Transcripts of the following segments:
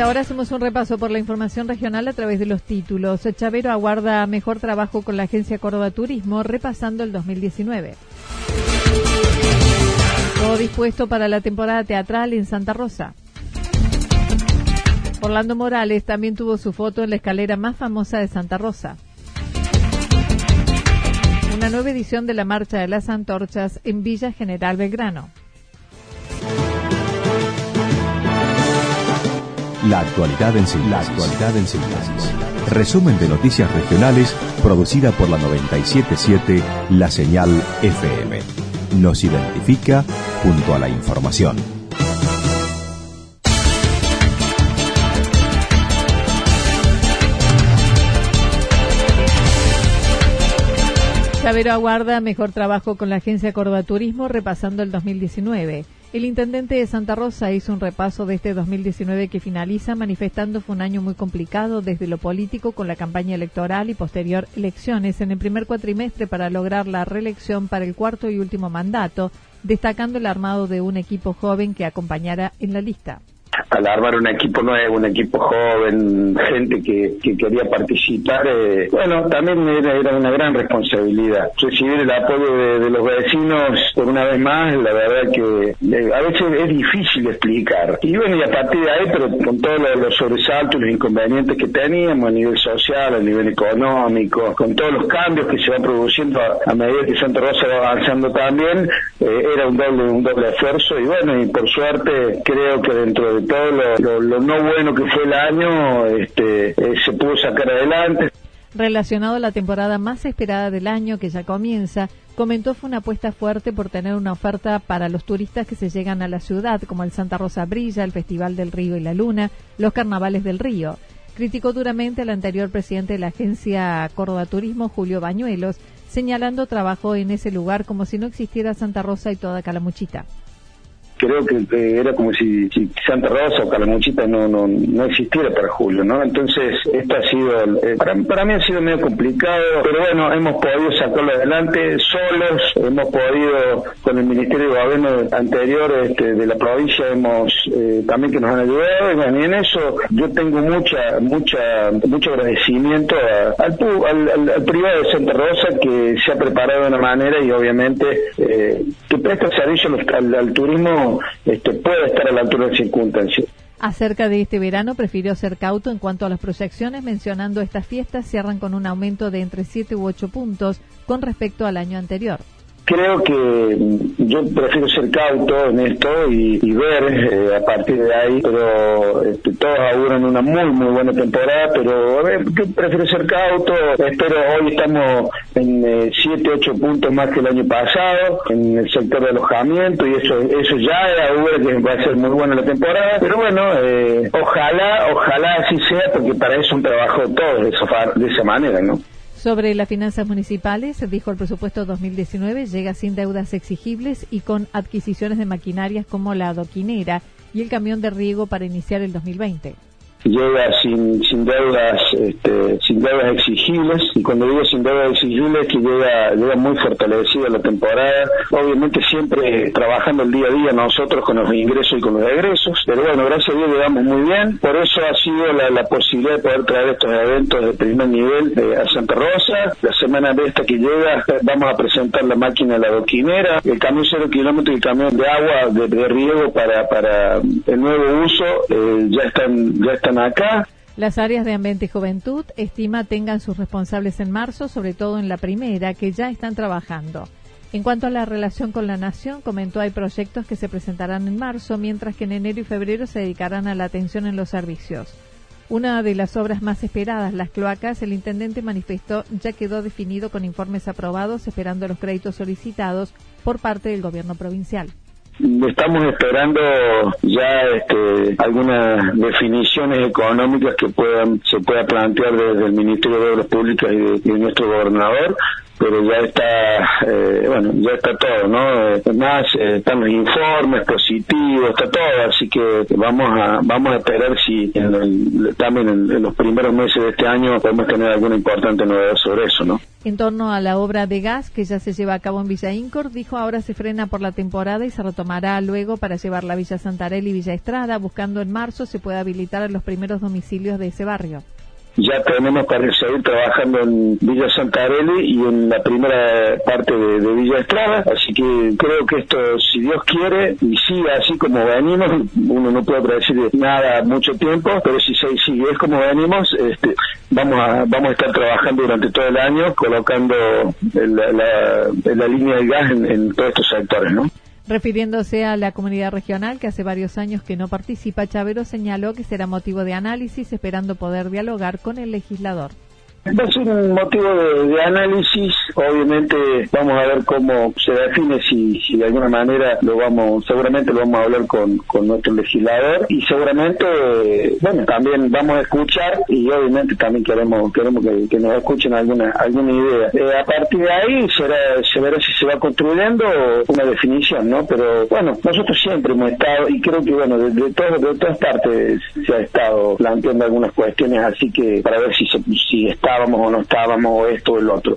Ahora hacemos un repaso por la información regional a través de los títulos. Chavero aguarda mejor trabajo con la Agencia Córdoba Turismo, repasando el 2019. Todo dispuesto para la temporada teatral en Santa Rosa. Orlando Morales también tuvo su foto en la escalera más famosa de Santa Rosa. Una nueva edición de la Marcha de las Antorchas en Villa General Belgrano. La actualidad en síntesis. Resumen de noticias regionales producida por la 977 La Señal FM. Nos identifica junto a la información. Chavero aguarda mejor trabajo con la agencia Córdoba Turismo repasando el 2019. El intendente de Santa Rosa hizo un repaso de este 2019 que finaliza manifestando fue un año muy complicado desde lo político con la campaña electoral y posterior elecciones en el primer cuatrimestre para lograr la reelección para el cuarto y último mandato, destacando el armado de un equipo joven que acompañara en la lista al armar un equipo nuevo, un equipo joven, gente que, quería participar, eh, bueno, también era, una gran responsabilidad. Recibir el apoyo de, los vecinos, por una vez más, la verdad que eh, a veces es difícil explicar. Y bueno, y a partir de ahí, pero con todos los, sobresaltos y los inconvenientes que teníamos a nivel social, a nivel económico, con todos los cambios que se van produciendo a, medida que Santa Rosa va avanzando también, eh, era un doble, un doble esfuerzo y bueno, y por suerte creo que dentro de todo lo, no bueno que fue el año, este, eh, se pudo sacar adelante. Relacionado a la temporada más esperada del año que ya comienza, comentó fue una apuesta fuerte por tener una oferta para los turistas que se llegan a la ciudad, como el Santa Rosa Brilla, el Festival del Río y la Luna, los Carnavales del Río. Criticó duramente al anterior presidente de la agencia Córdoba Turismo, Julio Bañuelos, señalando trabajo en ese lugar como si no existiera Santa Rosa y toda Calamuchita creo que era como si, Santa Rosa o Calamuchita no, no, no existiera para Julio, ¿no? Entonces, esto ha sido, eh, para, mí ha sido medio complicado, pero bueno, hemos podido sacarlo adelante solos, hemos podido, con el Ministerio de Gobierno anterior este, de la provincia, hemos eh, también que nos han ayudado, y, en eso yo tengo mucha, mucha, mucho agradecimiento al, al, privado de Santa Rosa que se ha preparado de una manera y obviamente eh, que presta servicio al, al turismo este, puede estar a la altura de circunstancias. Acerca de este verano, prefirió ser cauto en cuanto a las proyecciones, mencionando estas fiestas cierran con un aumento de entre 7 u 8 puntos con respecto al año anterior creo que yo prefiero ser cauto en esto y, ver eh, a partir de ahí, pero este, todos auguran una muy, muy buena temporada, pero a ver, prefiero ser cauto, espero hoy estamos en 7, eh, 8 puntos más que el año pasado en el sector de alojamiento y eso eso ya augura que va a ser muy buena la temporada, pero bueno, eh, ojalá, ojalá así sea, porque para eso un trabajo todos de esa, de esa manera, ¿no? Sobre las finanzas municipales, dijo el presupuesto 2019 llega sin deudas exigibles y con adquisiciones de maquinarias como la adoquinera y el camión de riego para iniciar el 2020 llega sin, sin deudas este, sin deudas exigibles y cuando digo sin deudas exigibles que llega llega muy fortalecida la temporada obviamente siempre trabajando el día a día nosotros con los ingresos y con los egresos pero bueno gracias a Dios llegamos muy bien por eso ha sido la, la posibilidad de poder traer estos eventos de primer nivel eh, a Santa Rosa. La semana de esta que llega vamos a presentar la máquina de la doquinera el camión cero kilómetro y el camión de agua de, riego para para el nuevo uso eh, ya están ya están Las áreas de ambiente y juventud estima tengan sus responsables en marzo, sobre todo en la primera, que ya están trabajando. En cuanto a la relación con la nación, comentó hay proyectos que se presentarán en marzo, mientras que en enero y febrero se dedicarán a la atención en los servicios. Una de las obras más esperadas, las cloacas, el intendente manifestó ya quedó definido con informes aprobados, esperando los créditos solicitados por parte del gobierno provincial. Estamos esperando ya este, algunas definiciones económicas que puedan se pueda plantear desde el Ministerio de Obras Públicas y de, nuestro gobernador pero ya está, eh, bueno, ya está todo, ¿no? Además, eh, están los informes positivos, está todo, así que vamos a vamos a esperar si también en, los primeros meses de este año podemos tener alguna importante novedad sobre eso, ¿no? En torno a la obra de gas que ya se lleva a cabo en Villa Incor, dijo ahora se frena por la temporada y se retomará luego para llevarla a Villa Santarelli y Villa Estrada, buscando en marzo se pueda habilitar los primeros domicilios de ese barrio ya tenemos para seguir trabajando en Villa Santarelli y en la primera parte de, Villa Estrada, así que creo que esto, si Dios quiere, y sigue así como venimos, uno no puede predecir nada mucho tiempo, pero si se sigue es como venimos, este, vamos a vamos a estar trabajando durante todo el año colocando la, línea de gas en, en todos estos sectores, ¿no? Refiriéndose a la comunidad regional que hace varios años que no participa, Chavero señaló que será motivo de análisis esperando poder dialogar con el legislador. Va a ser un motivo de, análisis. Obviamente vamos a ver cómo se define, si, si de alguna manera lo vamos, seguramente lo vamos a hablar con, con nuestro legislador y seguramente, bueno, también vamos a escuchar y obviamente también queremos queremos que, nos escuchen alguna alguna idea. Eh, a partir de ahí será, se verá si se va construyendo una definición, ¿no? Pero bueno, nosotros siempre hemos estado y creo que bueno, de, de, de todas partes se ha estado planteando algunas cuestiones, así que para ver si, se, si está estábamos o no estábamos, o esto o el otro.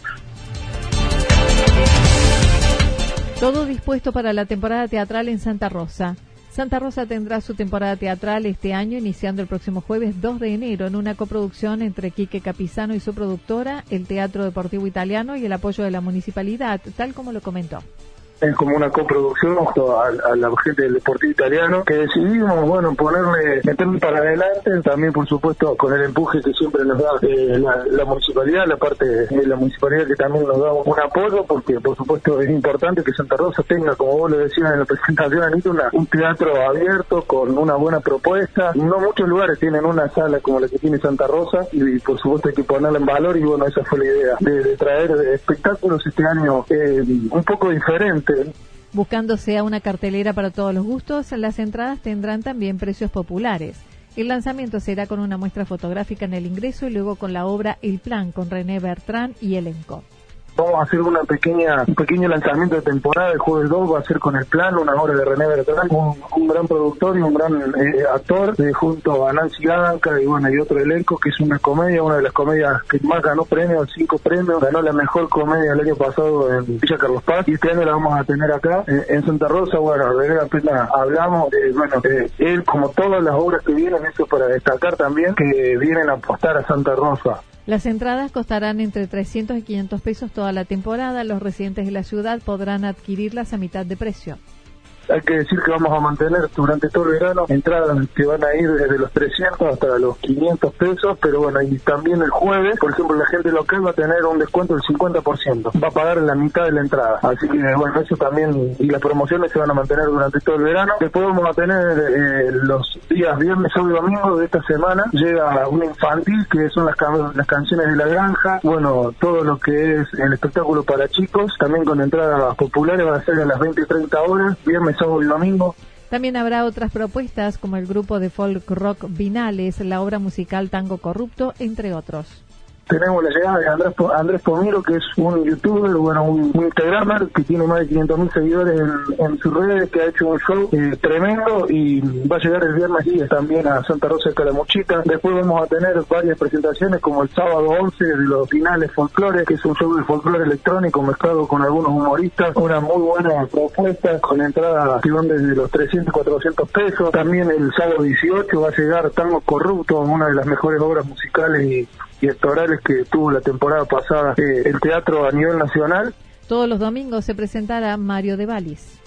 Todo dispuesto para la temporada teatral en Santa Rosa. Santa Rosa tendrá su temporada teatral este año, iniciando el próximo jueves 2 de enero, en una coproducción entre Quique Capizano y su productora, el Teatro Deportivo Italiano y el apoyo de la municipalidad, tal como lo comentó es como una coproducción a, la gente del deportivo italiano que decidimos bueno ponerle meterle para adelante también por supuesto con el empuje que siempre nos da eh, la, municipalidad la parte de la municipalidad que también nos da un apoyo porque por supuesto es importante que Santa Rosa tenga como vos le decías en la presentación Anita un teatro abierto con una buena propuesta. No muchos lugares tienen una sala como la que tiene Santa Rosa y, por supuesto hay que ponerla en valor y bueno esa fue la idea de, traer espectáculos este año eh, un poco Buscándose a una cartelera para todos los gustos, las entradas tendrán también precios populares. El lanzamiento será con una muestra fotográfica en el ingreso y luego con la obra El Plan con René Bertrand y elenco. Vamos a hacer una pequeña, un pequeño lanzamiento de temporada. El jueves 2 va a ser con el plan, una obra de René Bertrand, un, gran productor y un gran eh, actor, eh, junto a Nancy Lanca y bueno, y otro elenco, que es una comedia, una de las comedias que más ganó premios, cinco premios, ganó la mejor comedia el año pasado en Villa Carlos Paz, y este año la vamos a tener acá eh, en Santa Rosa. Bueno, René apenas hablamos, bueno, él como todas las obras que vienen, eso para destacar también, que vienen a apostar a Santa Rosa. Las entradas costarán entre 300 y 500 pesos toda la temporada. Los residentes de la ciudad podrán adquirirlas a mitad de precio. Hay que decir que vamos a mantener durante todo el verano entradas que van a ir desde los 300 hasta los 500 pesos, pero bueno, y también el jueves, por ejemplo, la gente local va a tener un descuento del 50%, va a pagar la mitad de la entrada. Así que bueno, eso también, y las promociones se van a mantener durante todo el verano. Después vamos a tener eh, los días viernes, sábado y domingo de esta semana, llega un infantil, que son las, las canciones de la granja, bueno, todo lo que es el espectáculo para chicos, también con entradas populares, van a ser a las 20 y 30 horas, viernes domingo. También habrá otras propuestas como el grupo de folk rock Vinales, la obra musical Tango Corrupto, entre otros. Tenemos la llegada de Andrés, Andrés Pomiro, que es un youtuber, bueno, un, instagramer que tiene más de 500 mil seguidores en, sus redes, que ha hecho un show eh, tremendo y va a llegar el viernes 10 también a Santa Rosa de Calamuchita. Después vamos a tener varias presentaciones como el sábado 11 de los finales folclore, que es un show de folclore electrónico mezclado con algunos humoristas. Una muy buena propuesta con entrada que van desde los 300, 400 pesos. También el sábado 18 va a llegar Tango Corrupto, una de las mejores obras musicales y, que tuvo la temporada pasada eh, el teatro a nivel nacional. Todos los domingos se presentará Mario de Valis.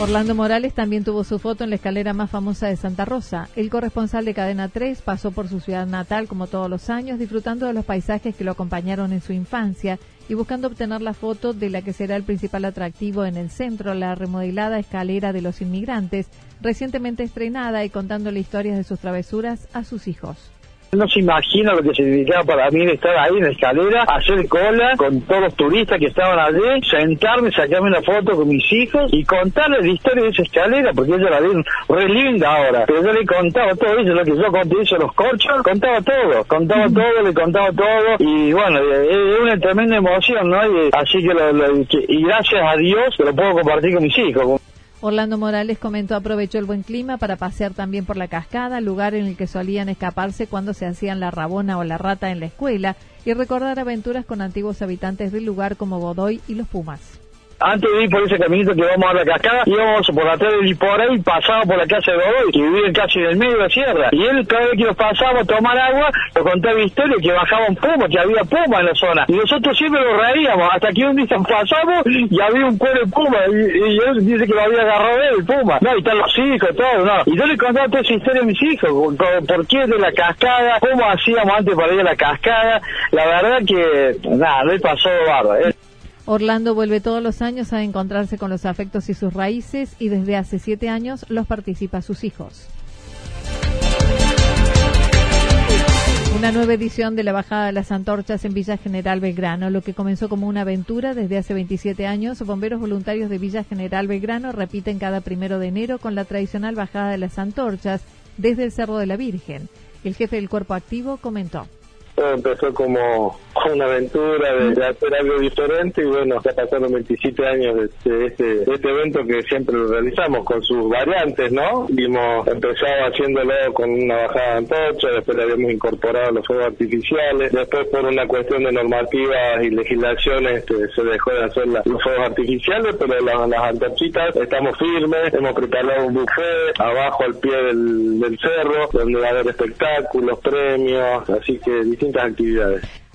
Orlando Morales también tuvo su foto en la escalera más famosa de Santa Rosa. El corresponsal de Cadena 3 pasó por su ciudad natal como todos los años, disfrutando de los paisajes que lo acompañaron en su infancia y buscando obtener la foto de la que será el principal atractivo en el centro, la remodelada escalera de los inmigrantes, recientemente estrenada y contándole historias de sus travesuras a sus hijos. No se imagina lo que significaba para mí estar ahí en la escalera, hacer cola con todos los turistas que estaban allí, sentarme, sacarme una foto con mis hijos y contarles la historia de esa escalera, porque ella la ven re linda ahora. Pero yo le contaba todo eso, lo que yo conté, eso, los corchos, contaba todo, contaba todo, le contaba todo y bueno, es una tremenda emoción, ¿no? Y, así que, lo, y gracias a Dios que lo puedo compartir con mis hijos. Orlando Morales comentó aprovechó el buen clima para pasear también por la cascada, lugar en el que solían escaparse cuando se hacían la rabona o la rata en la escuela, y recordar aventuras con antiguos habitantes del lugar como Godoy y los Pumas. Antes de ir por ese caminito que vamos a la cascada, íbamos por la tarde y por ahí, pasaba por la casa de Godoy, que vivía casi en el medio de la sierra. Y él, cada vez que nos pasábamos a tomar agua, nos contaba historias que bajaban pumas, que había pumas en la zona. Y nosotros siempre lo reíamos, hasta que un día pasamos y había un cuero de puma. Y, él dice que lo había agarrado él, el puma. No, y están los hijos, todo, no. Y yo le contaba toda esa historia a mis hijos, por, qué de la cascada, cómo hacíamos antes para ir a la cascada. La verdad que, nada, le pasó bárbaro. Orlando vuelve todos los años a encontrarse con los afectos y sus raíces y desde hace siete años los participa a sus hijos. Una nueva edición de la Bajada de las Antorchas en Villa General Belgrano, lo que comenzó como una aventura desde hace 27 años. Bomberos voluntarios de Villa General Belgrano repiten cada primero de enero con la tradicional Bajada de las Antorchas desde el Cerro de la Virgen. El jefe del cuerpo activo comentó. Todo empezó como una aventura de, hacer algo diferente y bueno, ya pasaron 27 años de este, este, evento que siempre lo realizamos con sus variantes, ¿no? Hemos empezado haciéndolo con una bajada de antorcha, después le habíamos incorporado los fuegos artificiales, después por una cuestión de normativas y legislaciones este, se dejó de hacer los fuegos artificiales, pero las, las antorchitas estamos firmes, hemos preparado un buffet abajo al pie del, del cerro, donde va a haber espectáculos, premios, así que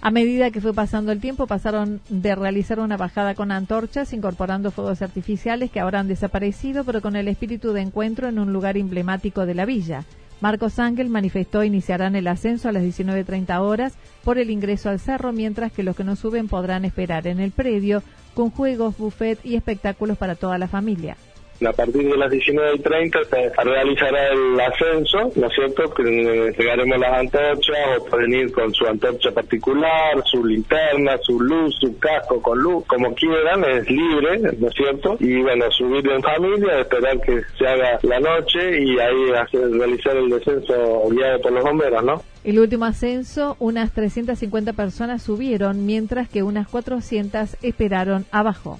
A medida que fue pasando el tiempo, pasaron de realizar una bajada con antorchas, incorporando fuegos artificiales que ahora han desaparecido, pero con el espíritu de encuentro en un lugar emblemático de la villa. Marcos Ángel manifestó iniciarán el ascenso a las 19.30 horas por el ingreso al cerro, mientras que los que no suben podrán esperar en el predio con juegos, buffet y espectáculos para toda la familia a partir de las 19.30 se realizará el ascenso, ¿no es cierto? Que entregaremos las antorchas o pueden ir con su antorcha particular, su linterna, su luz, su casco con luz, como quieran, es libre, ¿no es cierto? Y bueno, subir en familia, esperar que se haga la noche y ahí hacer, realizar el descenso guiado por los bomberos, ¿no? El último ascenso, unas 350 personas subieron, mientras que unas 400 esperaron abajo.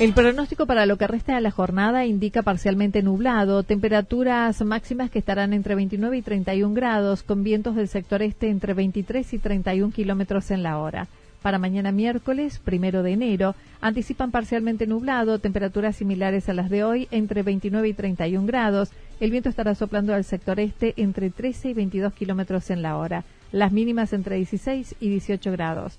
El pronóstico para lo que resta de la jornada indica parcialmente nublado, temperaturas máximas que estarán entre 29 y 31 grados, con vientos del sector este entre 23 y 31 kilómetros en la hora. Para mañana miércoles, primero de enero, anticipan parcialmente nublado, temperaturas similares a las de hoy, entre 29 y 31 grados. El viento estará soplando al sector este entre 13 y 22 kilómetros en la hora. Las mínimas entre 16 y 18 grados.